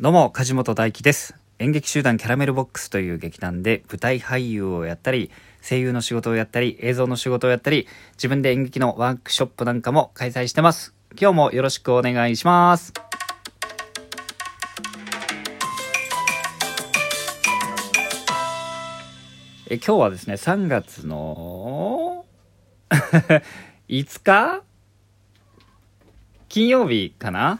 どうも、梶本大輝です。演劇集団キャラメルボックスという劇団で舞台俳優をやったり、声優の仕事をやったり、映像の仕事をやったり、自分で演劇のワークショップなんかも開催してます。今日もよろしくお願いします。え今日はですね、3月の 5日金曜日かな？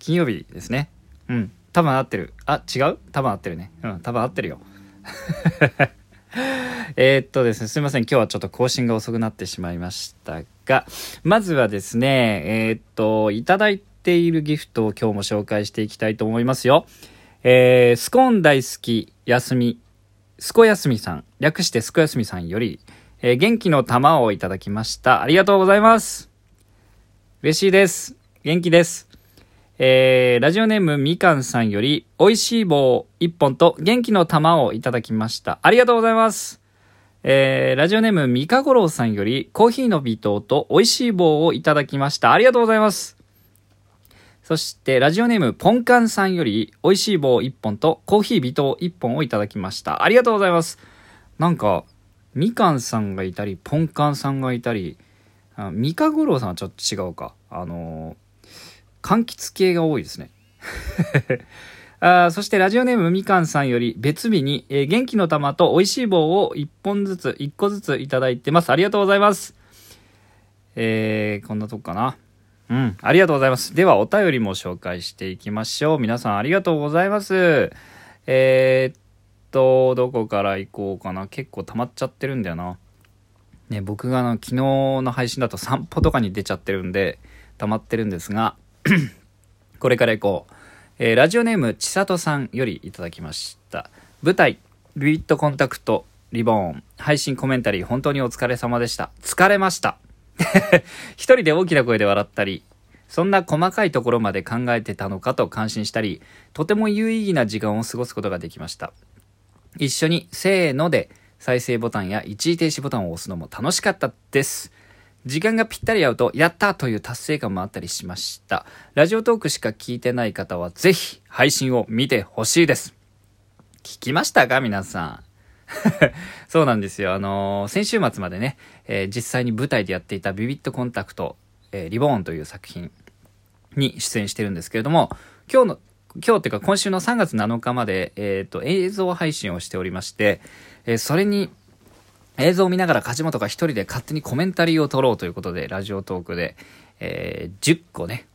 金曜日ですね。うん。多分合ってる。あ、違う？多分合ってるね。うん、多分合ってるよ。えっとですね、すいません。今日はちょっと更新が遅くなってしまいましたが、まずはですね、えーっと、いただいているギフトを今日も紹介していきたいと思いますよ。えー、スコーン大好き、やすみ、すこやすみさん、略してすこやすみさんより、えー元気の玉をいただきました。ありがとうございます。嬉しいです。元気です。えー、ラジオネームみかんさんより、美味しい棒1本と元気の玉をいただきました。ありがとうございます。えー、ラジオネームみかごろうさんより、コーヒーの微糖と美味しい棒をいただきました。ありがとうございます。そして、ラジオネームポンカンさんより、美味しい棒1本とコーヒー微糖1本をいただきました。ありがとうございます。なんか、みかんさんがいたり、ポンカンさんがいたり、みかごろうさんはちょっと違うか。あのー柑橘系が多いですね。あそしてラジオネームみかんさんより別日に、えー元気の玉と美味しい棒を1本ずつ、1個ずついただいてます。ありがとうございます。えー、こんなとこかな。うん、ありがとうございます。ではお便りも紹介していきましょう。皆さんありがとうございます。えー、っと、どこから行こうかな。結構溜まっちゃってるんだよな。ね、僕があの昨日の配信だと散歩とかに出ちゃってるんで、溜まってるんですが、これから行こう。えーラジオネームちさとさんよりいただきました。舞台、ルイットコンタクト、リボーン、配信コメンタリー、本当にお疲れ様でした。疲れました。一人で大きな声で笑ったり、そんな細かいところまで考えてたのかと感心したり、とても有意義な時間を過ごすことができました。一緒にせーので再生ボタンや一時停止ボタンを押すのも楽しかったです。時間がぴったり合うと、やったという達成感もあったりしました。ラジオトークしか聞いてない方は、ぜひ配信を見てほしいです。聞きましたか？皆さん。そうなんですよ。あのー先週末までね、えー実際に舞台でやっていたビビットコンタクト、えーリボーンという作品に出演してるんですけれども、今日の、今日っていうか今週の3月7日まで、えっ、と、映像配信をしておりまして、えそれに、映像を見ながら梶本が一人で勝手にコメンタリーを撮ろうということで、ラジオトークで、えー10個ね、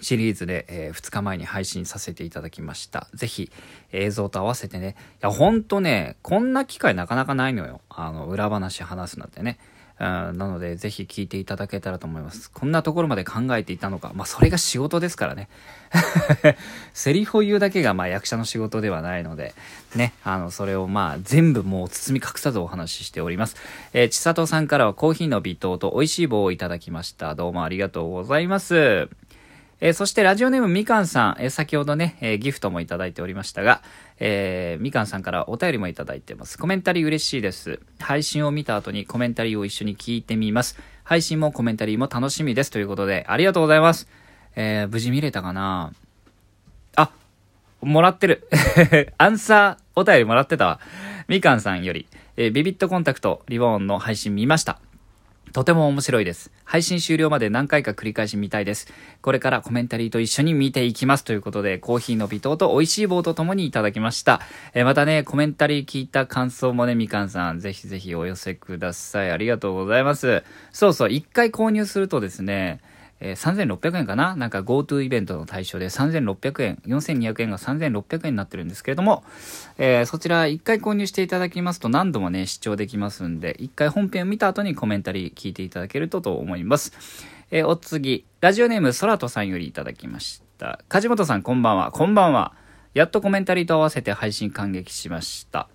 シリーズで、え2日前に配信させていただきました。ぜひ映像と合わせてね。いや、ほんとね、こんな機会なかなかないのよ。あの、裏話話すなんてね。なので、ぜひ聞いていただけたらと思います。こんなところまで考えていたのか。まあ、それが仕事ですからね。セリフを言うだけが、まあ、役者の仕事ではないので、ね、あの、それをまあ、全部もう包み隠さずお話ししております。えー、ちさとさんからはコーヒーの微糖と美味しい棒をいただきました。どうもありがとうございます。えーそしてラジオネームみかんさん、えー先ほどね、えーギフトもいただいておりましたが、えみかんさんからお便りもいただいてます。コメンタリー嬉しいです。配信を見た後にコメンタリーを一緒に聞いてみます。配信もコメンタリーも楽しみです。ということで、ありがとうございます。え無事見れたかな？あ、もらってる。アンサーお便りもらってたわ。みかんさんより、えビビットコンタクトリボーンの配信見ました。とても面白いです。配信終了まで何回か繰り返し見たいです。これからコメンタリーと一緒に見ていきます。ということで、コーヒーの微糖と美味しい棒と共にいただきました。えーまたね、コメンタリー聞いた感想もね、みかんさん、ぜひぜひお寄せください。ありがとうございます。そうそう、一回購入するとですね、えー3600円かな？なんか GoTo イベントの対象で3600円、4200円が3600円になってるんですけれども、えーそちら1回購入していただきますと何度もね、視聴できますんで、1回本編を見た後にコメンタリー聞いていただけるとと思います。えーお次、ラジオネームソラトさんよりいただきました。梶本さんこんばんは、こんばんは。やっとコメンタリーと合わせて配信感激しました。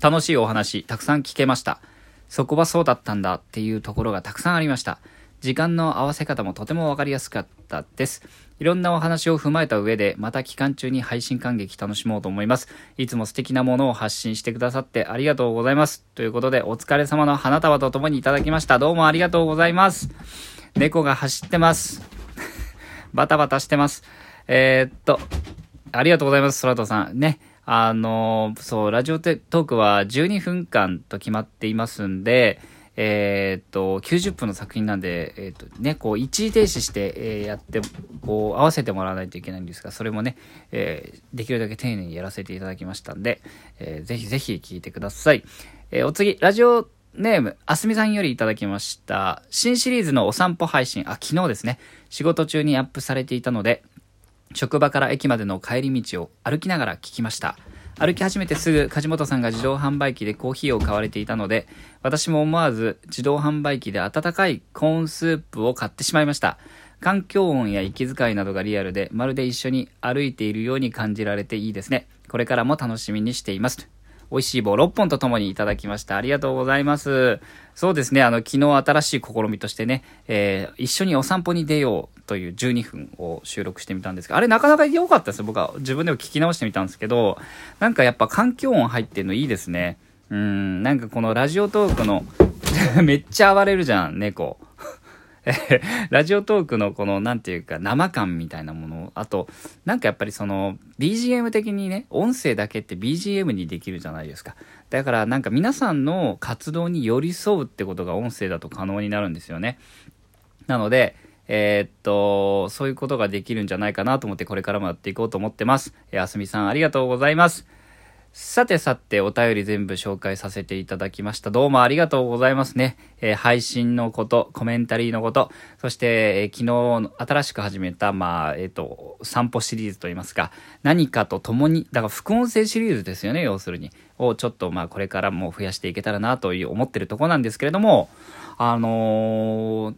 楽しいお話、たくさん聞けました。そこはそうだったんだっていうところがたくさんありました。時間の合わせ方もとてもわかりやすかったです。いろんなお話を踏まえた上で、また期間中に配信感激楽しもうと思います。いつも素敵なものを発信してくださってありがとうございます。ということで、お疲れ様の花束とともにいただきました。どうもありがとうございます。猫が走ってます。バタバタしてます。えー、っと、ありがとうございます、空飛さん。ね。あの、そう、ラジオトークは12分間と決まっていますんで、えー、っと、90分の作品なんで、えー、っとね、こう、一時停止して、えー、やって、こう、合わせてもらわないといけないんですが、それもね、えできるだけ丁寧にやらせていただきましたんで、えー、ぜひぜひ聞いてください。えお次、ラジオネーム、あすみさんよりいただきました。新シリーズのお散歩配信、あ、昨日ですね、仕事中にアップされていたので、職場から駅までの帰り道を歩きながら聞きました。歩き始めてすぐ梶本さんが自動販売機でコーヒーを買われていたので、私も思わず自動販売機で温かいコーンスープを買ってしまいました。環境音や息遣いなどがリアルで、まるで一緒に歩いているように感じられていいですね。これからも楽しみにしています。美味しい棒6本とともにいただきました。ありがとうございます。そうですね、あの、昨日新しい試みとしてね、えー、一緒にお散歩に出ようという12分を収録してみたんですが、あれなかなか良かったです。僕は自分でも聞き直してみたんですけど、なんかやっぱ環境音入ってるのいいですね。うん、なんかこのラジオトークの めっちゃ暴れるじゃん、猫。ラジオトークのこの、なんていうか、生感みたいなもの、あと、なんかやっぱりその、BGM 的にね、音声だけって BGM にできるじゃないですか。だからなんか皆さんの活動に寄り添うってことが音声だと可能になるんですよね。なので、えー、っと、そういうことができるんじゃないかなと思ってこれからもやっていこうと思ってます。えー、あすみさんありがとうございます。さてさて、お便り全部紹介させていただきました。どうもありがとうございますね。えー、配信のこと、コメンタリーのこと、そして、えー、昨日新しく始めた、まあ、えっ、ー、と、散歩シリーズといいますか、何かと共に、だから副音声シリーズですよね、要するに。をちょっと、まあ、これからも増やしていけたらなという思ってるとこなんですけれども、あの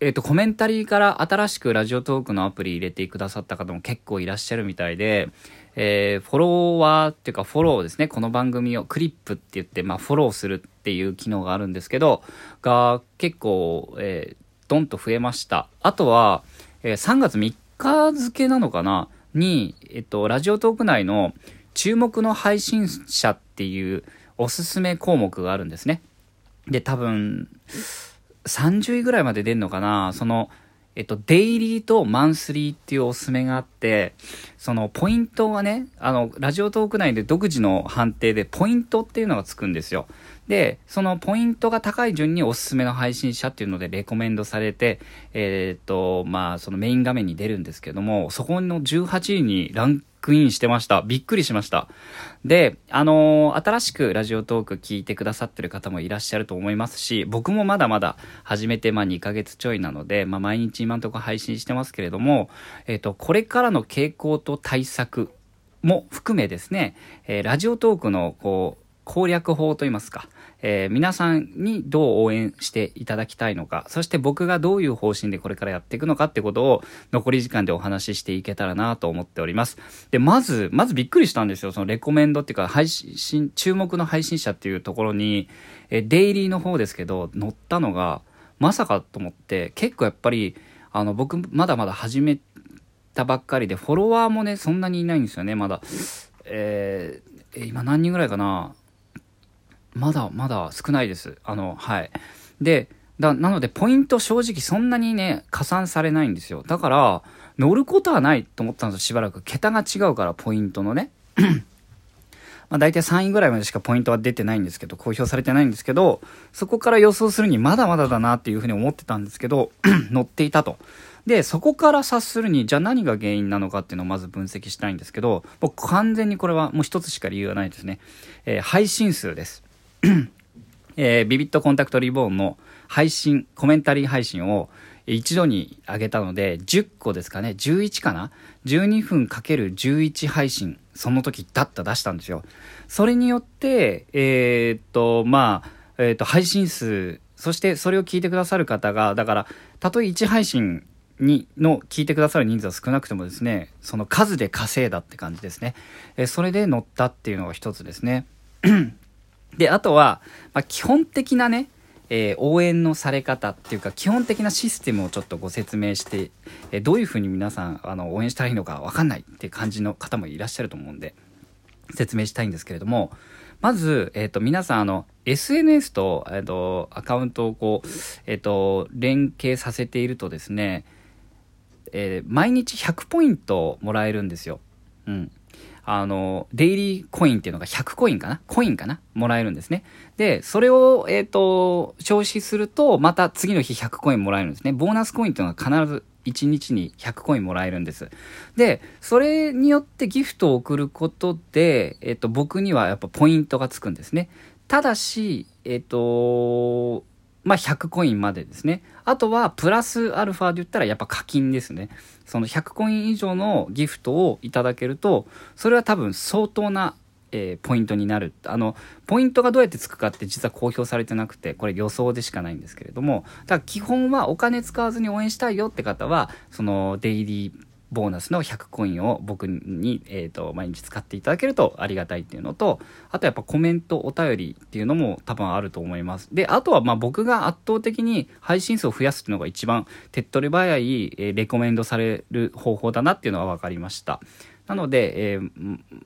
えっ、と、コメンタリーから新しくラジオトークのアプリ入れてくださった方も結構いらっしゃるみたいで、えー、フォロワーっていうかフォローですね、この番組をクリップって言って、まあ、フォローするっていう機能があるんですけど、が結構、えー、ドンと増えました。あとは、えー、3月3日付なのかな？に、えっと、ラジオトーク内の注目の配信者っていうおすすめ項目があるんですね。で、多分、30位ぐらいまで出んのかな？その、えっと、デイリーとマンスリーっていうおすすめがあって、そのポイントがね、あの、ラジオトーク内で独自の判定でポイントっていうのがつくんですよ。で、そのポイントが高い順におすすめの配信者っていうのでレコメンドされて、えー、っと、まあ、そのメイン画面に出るんですけども、そこの18位にランクインしてました。びっくりしました。で、あのー、新しくラジオトーク聞いてくださってる方もいらっしゃると思いますし、僕もまだまだ始めて、まあ、2ヶ月ちょいなので、まあ、毎日今んとこ配信してますけれども、えっ、ー、と、これからの傾向と対策も含めですね、えー、ラジオトークの、こう、攻略法といいますか、えー、皆さんにどう応援していただきたいのか、そして僕がどういう方針でこれからやっていくのかってことを残り時間でお話ししていけたらなと思っております。で、まず、まずびっくりしたんですよ。そのレコメンドっていうか、配信、注目の配信者っていうところに、えデイリーの方ですけど、載ったのが、まさかと思って、結構やっぱり、あの、僕、まだまだ始めたばっかりで、フォロワーもね、そんなにいないんですよね、まだ。えー、今何人ぐらいかな？まだまだ少ないです。あの、はい。で、だなので、ポイント正直そんなにね、加算されないんですよ。だから、乗ることはないと思ったんですよ、しばらく。桁が違うから、ポイントのね。まあ大体3位ぐらいまでしかポイントは出てないんですけど、公表されてないんですけど、そこから予想するにまだまだだなっていうふうに思ってたんですけど、乗っていたと。で、そこから察するに、じゃあ何が原因なのかっていうのをまず分析したいんですけど、僕完全にこれはもう一つしか理由がないですね。えー、配信数です。えー、ビビットコンタクトリボーンの配信、コメンタリー配信を一度に上げたので、10個ですかね、11かな ?12 分かける11配信、その時だった出したんですよ。それによって、えー、っと、まあ、えー、っと、配信数、そしてそれを聞いてくださる方が、だから、たとえ1配信にの聞いてくださる人数は少なくてもですね、その数で稼いだって感じですね。えそれで乗ったっていうのが一つですね。で、あとは、まあ、基本的なね、えー、応援のされ方っていうか基本的なシステムをちょっとご説明して、えー、どういうふうに皆さんあの応援したらいいのか分かんないって感じの方もいらっしゃると思うんで説明したいんですけれどもまず、えっ、ー、と皆さんあの SNS と,、えーと、アカウントをこう、えーと、連携させているとですね、え毎日100ポイントもらえるんですよ。うん。あの、デイリーコインっていうのが100コインかな？コインかな？もらえるんですね。で、それを、えっ、ー、と、消費すると、また次の日100コインもらえるんですね。ボーナスコインっていうのは必ず1日に100コインもらえるんです。で、それによってギフトを送ることで、えっ、ー、と、僕にはやっぱポイントがつくんですね。ただし、えっ、ー、と、まあ、100コインまでですね。あとは、プラスアルファで言ったらやっぱ課金ですね。その100コイン以上のギフトをいただけると、それは多分相当な、えー、ポイントになる。あの、ポイントがどうやってつくかって実は公表されてなくて、これ予想でしかないんですけれども、だから基本はお金使わずに応援したいよって方は、そのデイリーボーナスの100コインを僕に、えーと、毎日使っていただけるとありがたいっていうのとあとやっぱコメントお便りっていうのも多分あると思いますであとはまあ僕が圧倒的に配信数を増やすっていうのが一番手っ取り早い、えー、レコメンドされる方法だなっていうのは分かりましたなので、えー、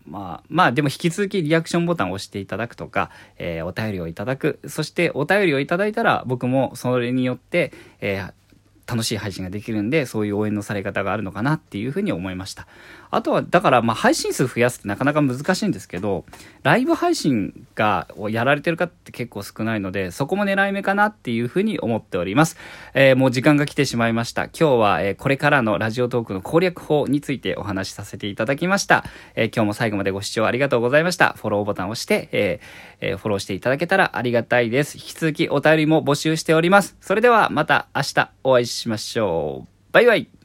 まあ、まあでも引き続きリアクションボタンを押していただくとか、えー、お便りをいただく。そしてお便りをいただいたら僕もそれによって、えー、楽しい配信ができるんで、そういう応援のされ方があるのかなっていうふうに思いました。あとは、だから、まあ、配信数増やすってなかなか難しいんですけど、ライブ配信が、をやられてる方って結構少ないので、そこも狙い目かなっていうふうに思っております。えー、もう時間が来てしまいました。今日は、えー、これからのラジオトークの攻略法についてお話しさせていただきました。えー、今日も最後までご視聴ありがとうございました。フォローボタンを押して、ええフォローしていただけたらありがたいです。引き続きお便りも募集しております。それではまた明日お会いしましょう。バイバイ